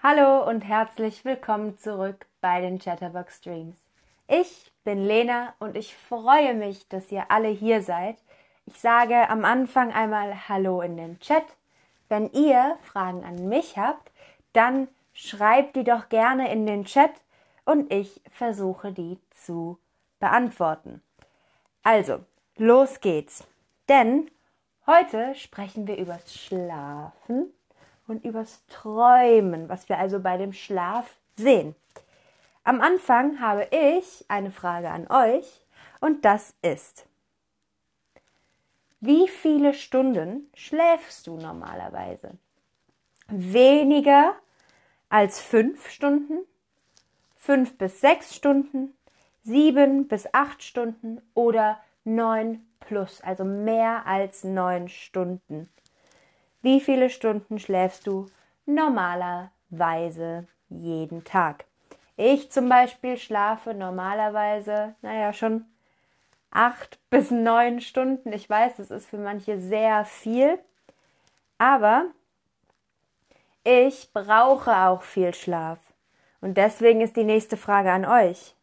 Hallo und herzlich willkommen zurück bei den Chatterbox Streams. Ich bin Lena und ich freue mich, dass ihr alle hier seid. Ich sage am Anfang einmal Hallo in den Chat. Wenn ihr Fragen an mich habt, dann schreibt die doch gerne in den Chat und ich versuche die zu beantworten. Also, los geht's. Denn heute sprechen wir übers Schlafen und übers Träumen, was wir also bei dem Schlaf sehen. Am Anfang habe ich eine Frage an euch und das ist, wie viele Stunden schläfst du normalerweise? Weniger als fünf Stunden, fünf bis sechs Stunden, sieben bis acht Stunden oder neun plus, also mehr als neun Stunden. Wie viele Stunden schläfst du normalerweise jeden Tag? Ich zum Beispiel schlafe normalerweise, naja, schon acht bis neun Stunden. Ich weiß, das ist für manche sehr viel, aber ich brauche auch viel Schlaf. Und deswegen ist die nächste Frage an euch.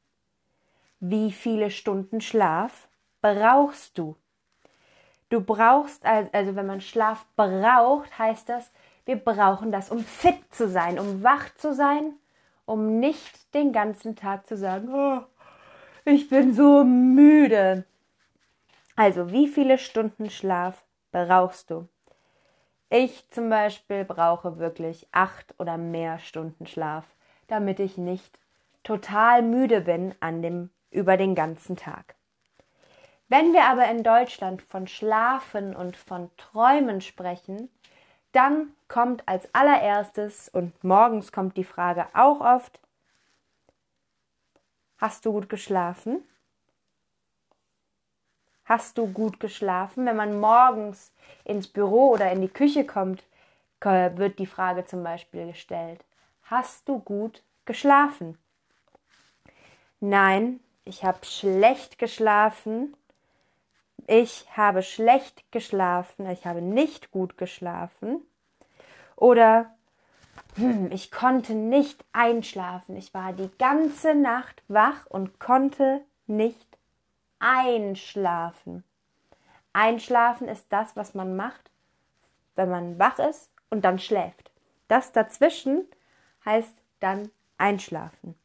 Wie viele Stunden Schlaf brauchst du? Du brauchst, also wenn man Schlaf braucht, heißt das, wir brauchen das, um fit zu sein, um wach zu sein, um nicht den ganzen Tag zu sagen, oh, ich bin so müde. Also, wie viele Stunden Schlaf brauchst du? Ich zum Beispiel brauche wirklich acht oder mehr Stunden Schlaf, damit ich nicht total müde bin an dem, über den ganzen Tag. Wenn wir aber in Deutschland von Schlafen und von Träumen sprechen, dann kommt als allererstes und morgens kommt die Frage auch oft, hast du gut geschlafen? Hast du gut geschlafen? Wenn man morgens ins Büro oder in die Küche kommt, wird die Frage zum Beispiel gestellt, hast du gut geschlafen? Nein, ich habe schlecht geschlafen ich habe schlecht geschlafen, ich habe nicht gut geschlafen oder hm, ich konnte nicht einschlafen, ich war die ganze Nacht wach und konnte nicht einschlafen. Einschlafen ist das, was man macht, wenn man wach ist und dann schläft. Das dazwischen heißt dann einschlafen.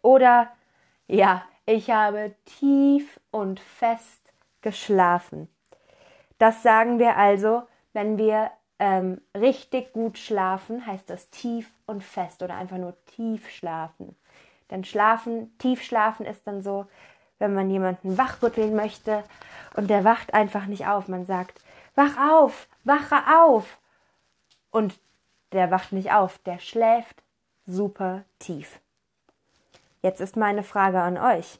Oder ja, ich habe tief und fest geschlafen. Das sagen wir also, wenn wir ähm, richtig gut schlafen, heißt das tief und fest oder einfach nur tief schlafen. Denn schlafen, tief schlafen ist dann so, wenn man jemanden wachrütteln möchte und der wacht einfach nicht auf. Man sagt, wach auf, wache auf. Und der wacht nicht auf, der schläft super tief. Jetzt ist meine Frage an euch.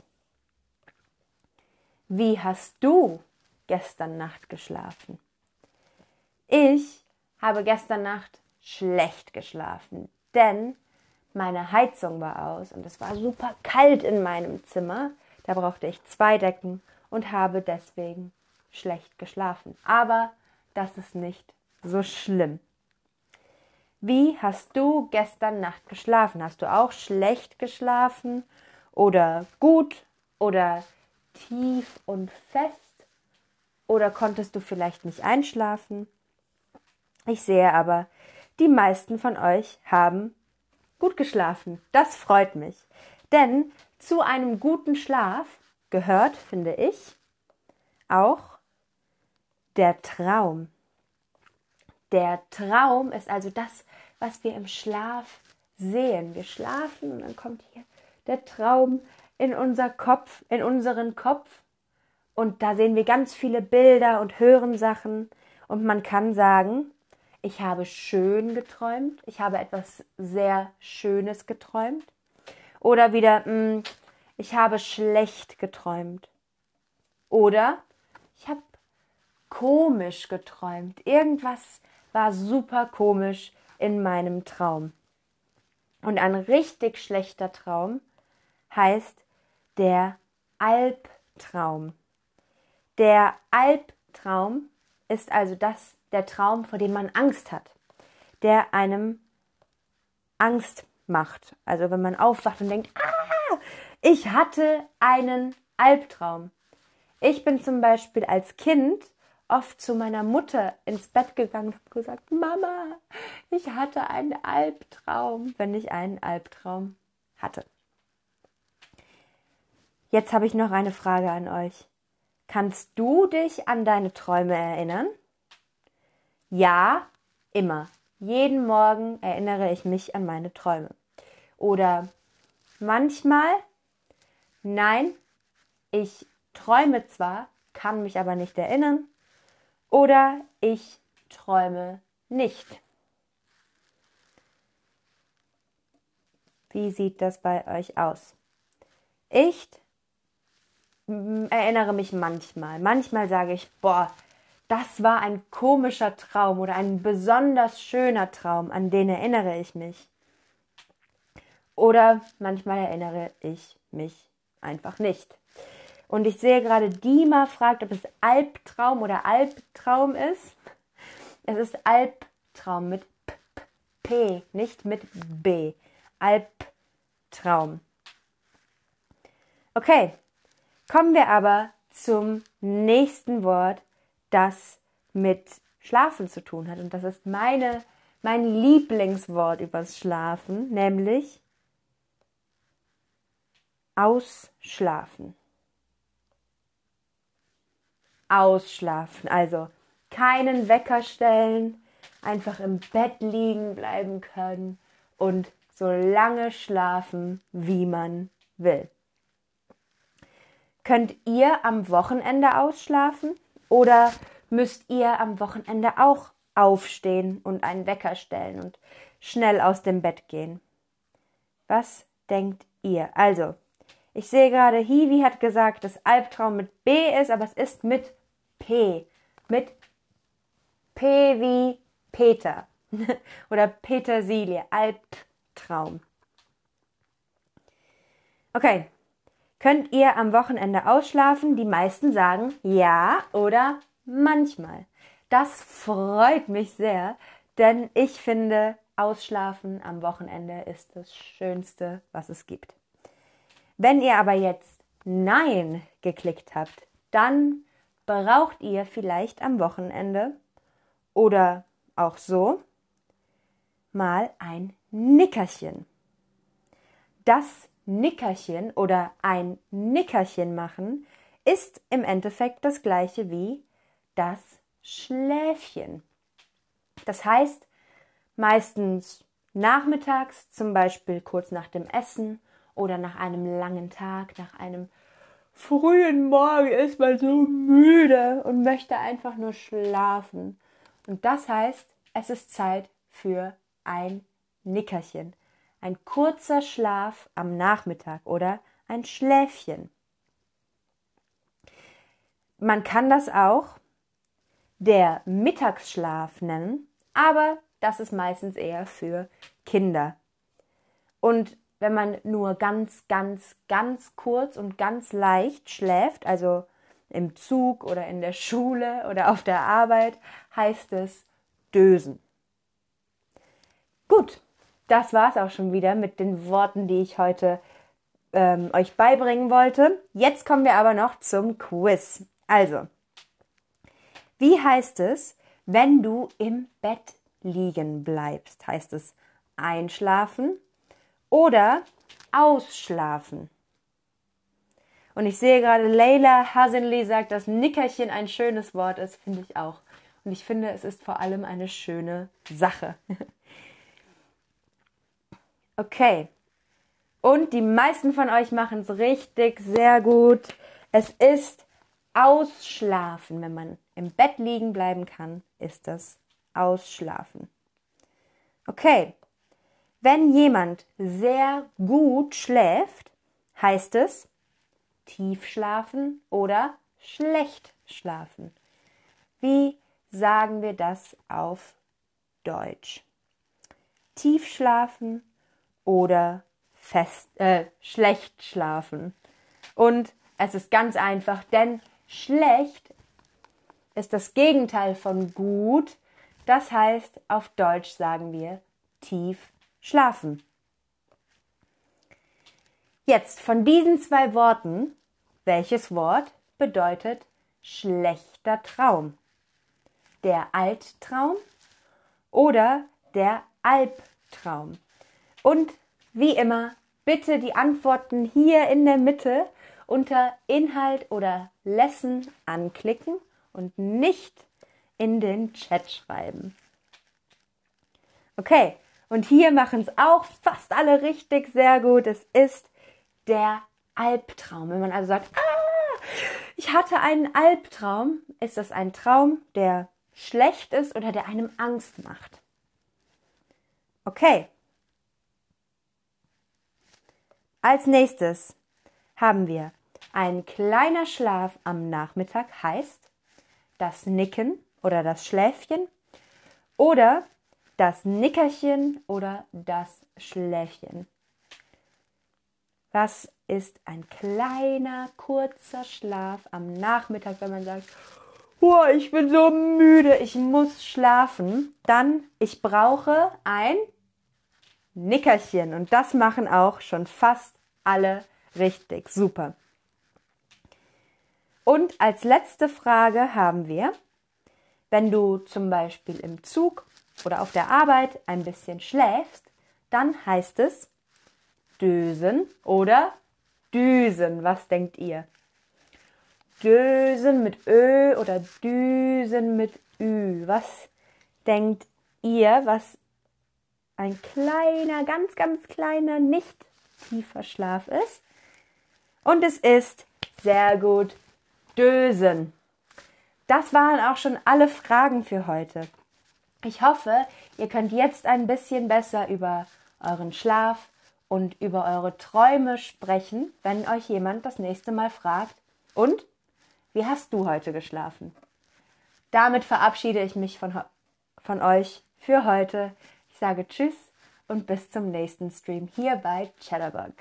Wie hast du gestern Nacht geschlafen? Ich habe gestern Nacht schlecht geschlafen, denn meine Heizung war aus und es war super kalt in meinem Zimmer. Da brauchte ich zwei Decken und habe deswegen schlecht geschlafen. Aber das ist nicht so schlimm. Wie hast du gestern Nacht geschlafen? Hast du auch schlecht geschlafen oder gut oder tief und fest? Oder konntest du vielleicht nicht einschlafen? Ich sehe aber, die meisten von euch haben gut geschlafen. Das freut mich. Denn zu einem guten Schlaf gehört, finde ich, auch der Traum. Der Traum ist also das, was wir im Schlaf sehen. Wir schlafen und dann kommt hier der Traum in unser Kopf, in unseren Kopf. Und da sehen wir ganz viele Bilder und hören Sachen. Und man kann sagen, ich habe schön geträumt, ich habe etwas sehr Schönes geträumt. Oder wieder, mh, hm, ich habe schlecht geträumt. Oder ich habe komisch geträumt. Irgendwas war super komisch in meinem Traum. Und ein richtig schlechter Traum heißt, der Albtraum. Der Albtraum ist also das, der Traum, vor dem man Angst hat, der einem Angst macht. Also wenn man aufwacht und denkt, ah, ich hatte einen Albtraum. Ich bin zum Beispiel als Kind oft zu meiner Mutter ins Bett gegangen und habe gesagt, Mama, ich hatte einen Albtraum, wenn ich einen Albtraum hatte. Jetzt habe ich noch eine Frage an euch. Kannst du dich an deine Träume erinnern? Ja, immer. Jeden Morgen erinnere ich mich an meine Träume. Oder manchmal, nein, ich träume zwar, kann mich aber nicht erinnern. Oder ich träume nicht. Wie sieht das bei euch aus? Ich erinnere mich manchmal. Manchmal sage ich, boah, das war ein komischer Traum oder ein besonders schöner Traum, an den erinnere ich mich. Oder manchmal erinnere ich mich einfach nicht. Und ich sehe gerade, Dima fragt, ob es Albtraum oder Albtraum ist. Es ist Albtraum mit P, P, P nicht mit B. Albtraum. Okay, Kommen wir aber zum nächsten Wort, das mit Schlafen zu tun hat. Und das ist meine, mein Lieblingswort übers Schlafen, nämlich ausschlafen. Ausschlafen, also keinen Wecker stellen, einfach im Bett liegen bleiben können und so lange schlafen, wie man will. Könnt ihr am Wochenende ausschlafen oder müsst ihr am Wochenende auch aufstehen und einen Wecker stellen und schnell aus dem Bett gehen? Was denkt ihr? Also, ich sehe gerade, Hiwi hat gesagt, dass Albtraum mit B ist, aber es ist mit P. Mit P wie Peter oder Petersilie. Albtraum. Okay, Könnt ihr am Wochenende ausschlafen? Die meisten sagen ja oder manchmal. Das freut mich sehr, denn ich finde, Ausschlafen am Wochenende ist das Schönste, was es gibt. Wenn ihr aber jetzt Nein geklickt habt, dann braucht ihr vielleicht am Wochenende oder auch so mal ein Nickerchen. Das Nickerchen oder ein Nickerchen machen ist im Endeffekt das gleiche wie das Schläfchen. Das heißt, meistens nachmittags, zum Beispiel kurz nach dem Essen oder nach einem langen Tag, nach einem frühen Morgen ist man so müde und möchte einfach nur schlafen. Und das heißt, es ist Zeit für ein Nickerchen ein kurzer Schlaf am Nachmittag oder ein Schläfchen. Man kann das auch der Mittagsschlaf nennen, aber das ist meistens eher für Kinder. Und wenn man nur ganz, ganz, ganz kurz und ganz leicht schläft, also im Zug oder in der Schule oder auf der Arbeit, heißt es Dösen. Gut, das war es auch schon wieder mit den Worten, die ich heute ähm, euch beibringen wollte. Jetzt kommen wir aber noch zum Quiz. Also, wie heißt es, wenn du im Bett liegen bleibst? Heißt es einschlafen oder ausschlafen? Und ich sehe gerade, Leila Hasenli sagt, dass Nickerchen ein schönes Wort ist, finde ich auch. Und ich finde, es ist vor allem eine schöne Sache. Okay. Und die meisten von euch machen es richtig, sehr gut. Es ist Ausschlafen. Wenn man im Bett liegen bleiben kann, ist das Ausschlafen. Okay. Wenn jemand sehr gut schläft, heißt es tief schlafen oder schlecht schlafen. Wie sagen wir das auf Deutsch? Tief schlafen oder fest, äh, schlecht schlafen. Und es ist ganz einfach, denn schlecht ist das Gegenteil von gut. Das heißt, auf Deutsch sagen wir tief schlafen. Jetzt von diesen zwei Worten, welches Wort bedeutet schlechter Traum? Der Alttraum oder der Albtraum? Und wie immer, bitte die Antworten hier in der Mitte unter Inhalt oder Lesson anklicken und nicht in den Chat schreiben. Okay, und hier machen es auch fast alle richtig sehr gut. Es ist der Albtraum. Wenn man also sagt, ah, ich hatte einen Albtraum, ist das ein Traum, der schlecht ist oder der einem Angst macht. Okay. Als nächstes haben wir ein kleiner Schlaf am Nachmittag heißt das Nicken oder das Schläfchen oder das Nickerchen oder das Schläfchen. Was ist ein kleiner, kurzer Schlaf am Nachmittag, wenn man sagt, oh, ich bin so müde, ich muss schlafen. Dann, ich brauche ein Nickerchen. Und das machen auch schon fast alle richtig. Super. Und als letzte Frage haben wir, wenn du zum Beispiel im Zug oder auf der Arbeit ein bisschen schläfst, dann heißt es Dösen oder Düsen. Was denkt ihr? Dösen mit Ö oder Düsen mit Ü. Was denkt ihr, was ein kleiner, ganz, ganz kleiner, nicht tiefer Schlaf ist? Und es ist sehr gut Dösen. Das waren auch schon alle Fragen für heute. Ich hoffe, ihr könnt jetzt ein bisschen besser über euren Schlaf und über eure Träume sprechen, wenn euch jemand das nächste Mal fragt, und wie hast du heute geschlafen? Damit verabschiede ich mich von, von euch für heute. Ich sage Tschüss und bis zum nächsten Stream hier bei Chatterbug.